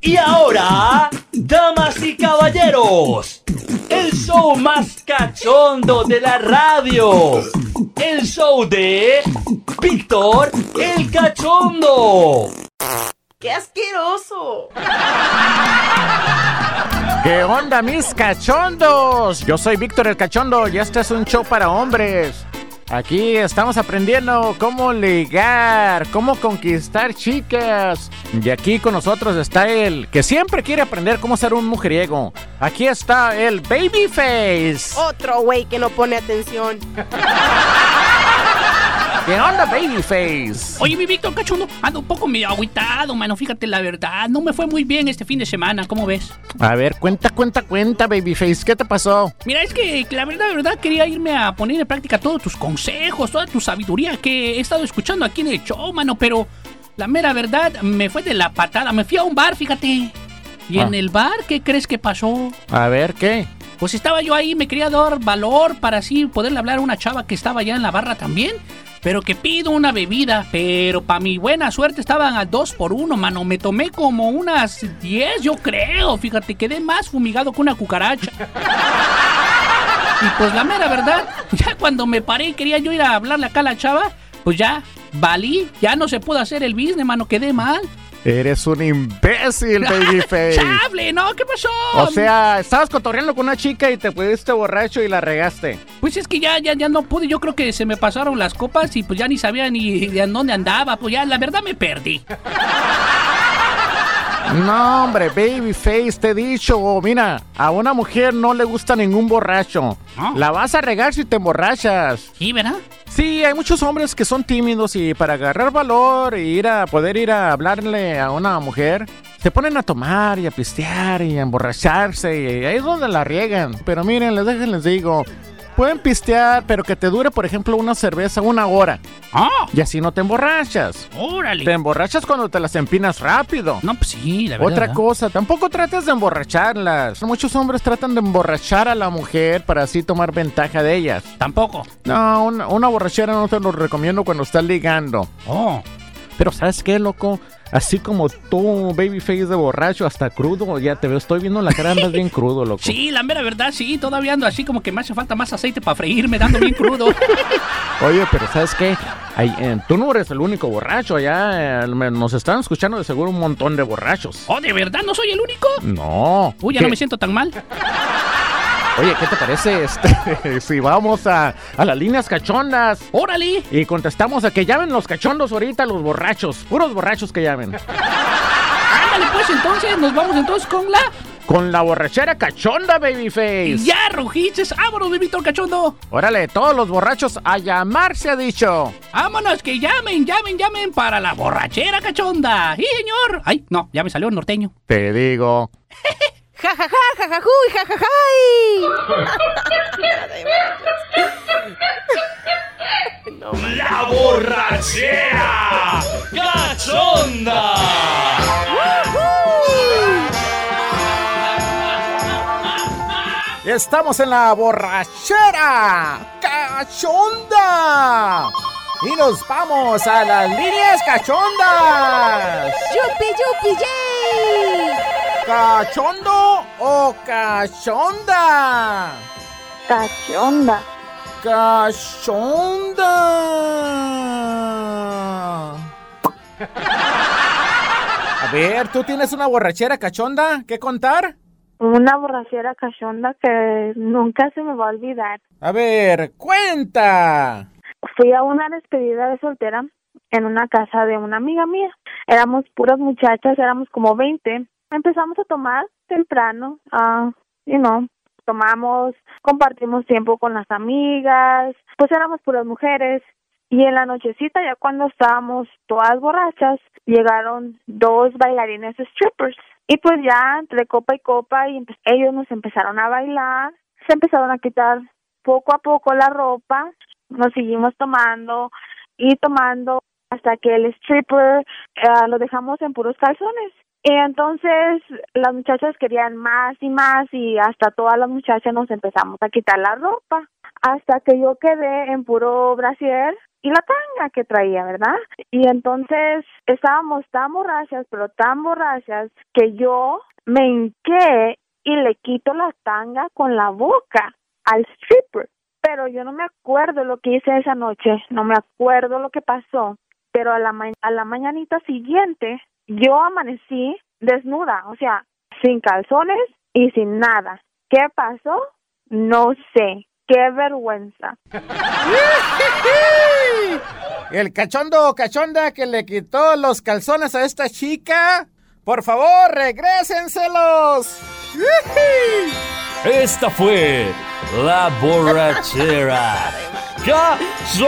Y ahora, damas y caballeros, el show más cachondo de la radio. El show de Víctor el Cachondo. ¡Qué asqueroso! ¿Qué onda, mis cachondos? Yo soy Víctor el Cachondo y este es un show para hombres. Aquí estamos aprendiendo cómo ligar, cómo conquistar chicas. Y aquí con nosotros está el que siempre quiere aprender cómo ser un mujeriego. Aquí está el Babyface. Otro güey que no pone atención. ¿Qué onda, Babyface? Oye, mi Víctor Cachondo, ando un poco medio agüitado, mano. Fíjate la verdad, no me fue muy bien este fin de semana, ¿cómo ves? A ver, cuenta, cuenta, cuenta, Babyface. ¿Qué te pasó? Mira, es que la verdad, la verdad, quería irme a poner en práctica todos tus consejos, toda tu sabiduría que he estado escuchando aquí en el show, mano, pero la mera verdad me fue de la patada. Me fui a un bar, fíjate. Y en Ah. el bar, ¿qué crees que pasó? A ver, ¿qué? Pues estaba yo ahí, me quería dar valor para así poderle hablar a una chava que estaba allá en la barra también. Pero que pido una bebida, pero para mi buena suerte estaban a dos por uno, mano. Me tomé como unas 10, yo creo. Fíjate, quedé más fumigado que una cucaracha. Y pues la mera verdad, ya cuando me paré y quería yo ir a hablarle acá a la chava, pues ya valí, ya no se pudo hacer el business, mano, quedé mal. Eres un imbécil, Babyface. ¡Chable! ¿No? ¿Qué pasó? O sea, estabas cotorreando con una chica y te pusiste borracho y la regaste. Pues es que ya, ya, ya no pude. Yo creo que se me pasaron las copas y pues ya ni sabía ni de dónde andaba. Pues ya, la verdad me perdí. No, hombre, Babyface, te he dicho, mira, a una mujer no le gusta ningún borracho. La vas a regar si te emborrachas. Sí, ¿verdad? Sí, hay muchos hombres que son tímidos y para agarrar valor e ir a poder ir a hablarle a una mujer, se ponen a tomar y a pistear y a emborracharse y ahí es donde la riegan. Pero miren, les dejen, les digo, pueden pistear, pero que te dure, por ejemplo, una cerveza una hora ¡Ah! y así no te emborrachas. Te ¡Órale! emborrachas cuando te las empinas rápido. No, pues sí, la verdad. Otra ¿verdad? cosa, tampoco trates de emborracharlas. Muchos hombres tratan de emborrachar a la mujer para así tomar ventaja de ellas. Tampoco. No, una, una borrachera no te lo recomiendo cuando estás ligando. Oh. Pero ¿sabes qué, loco? Así como tú, babyface de borracho, hasta crudo, ya te veo, estoy viendo la cara, andas bien crudo, loco. Sí, la mera verdad, sí. Todavía ando así como que me hace falta más aceite para freírme, dando bien crudo. Oye, pero ¿sabes qué? Ay, eh, tú no eres el único borracho, allá eh, nos están escuchando de seguro un montón de borrachos. ¿Oh, de verdad? ¿No soy el único? No. Uy, ya ¿Qué? no me siento tan mal. Oye, ¿qué te parece este, si vamos a, a las líneas cachondas? ¡Órale! Y contestamos a que llamen los cachondos ahorita, los borrachos. Puros borrachos que llamen. Ándale, pues entonces, nos vamos entonces con la. Con la borrachera cachonda, babyface. Ya, rojices, vámonos, Víctor Cachondo. Órale, todos los borrachos a llamar se ha dicho. Vámonos, que llamen, llamen, llamen para la borrachera cachonda. ¡Sí, señor! Ay, no, ya me salió el norteño. Te digo. ¡Ja, ja, ja, ja, ja, juy, ja, ja, jai! No, La borrachera cachonda. Estamos en la borrachera cachonda. Y nos vamos a las líneas cachondas. ¡Yupi, yupi, yay! ¿Cachondo o cachonda? Cachonda. Cachonda. A ver, ¿tú tienes una borrachera cachonda que contar? Una borrachera cachonda que nunca se me va a olvidar. A ver, cuenta. Fui a una despedida de soltera en una casa de una amiga mía. Éramos puras muchachas, éramos como 20. Empezamos a tomar temprano, ah, you know, tomamos, compartimos tiempo con las amigas, pues éramos puras mujeres. Y en la nochecita, ya cuando estábamos todas borrachas, llegaron dos bailarines strippers. Y pues ya entre copa y copa, y ellos nos empezaron a bailar, se empezaron a quitar poco a poco la ropa, nos seguimos tomando y tomando hasta que el stripper eh, lo dejamos en puros calzones. Y entonces las muchachas querían más y más y hasta todas las muchachas nos empezamos a quitar la ropa hasta que yo quedé en puro brasier y la tanga que traía, ¿verdad? Y entonces estábamos tan borrachas, pero tan borrachas, que yo me hinqué y le quito la tanga con la boca al stripper. Pero yo no me acuerdo lo que hice esa noche, no me acuerdo lo que pasó, pero a la, ma- a la mañanita siguiente yo amanecí desnuda, o sea, sin calzones y sin nada. ¿Qué pasó? No sé. Qué vergüenza. El cachondo o cachonda que le quitó los calzones a esta chica. Por favor, regrésenselos. Esta fue la borrachera cachonda.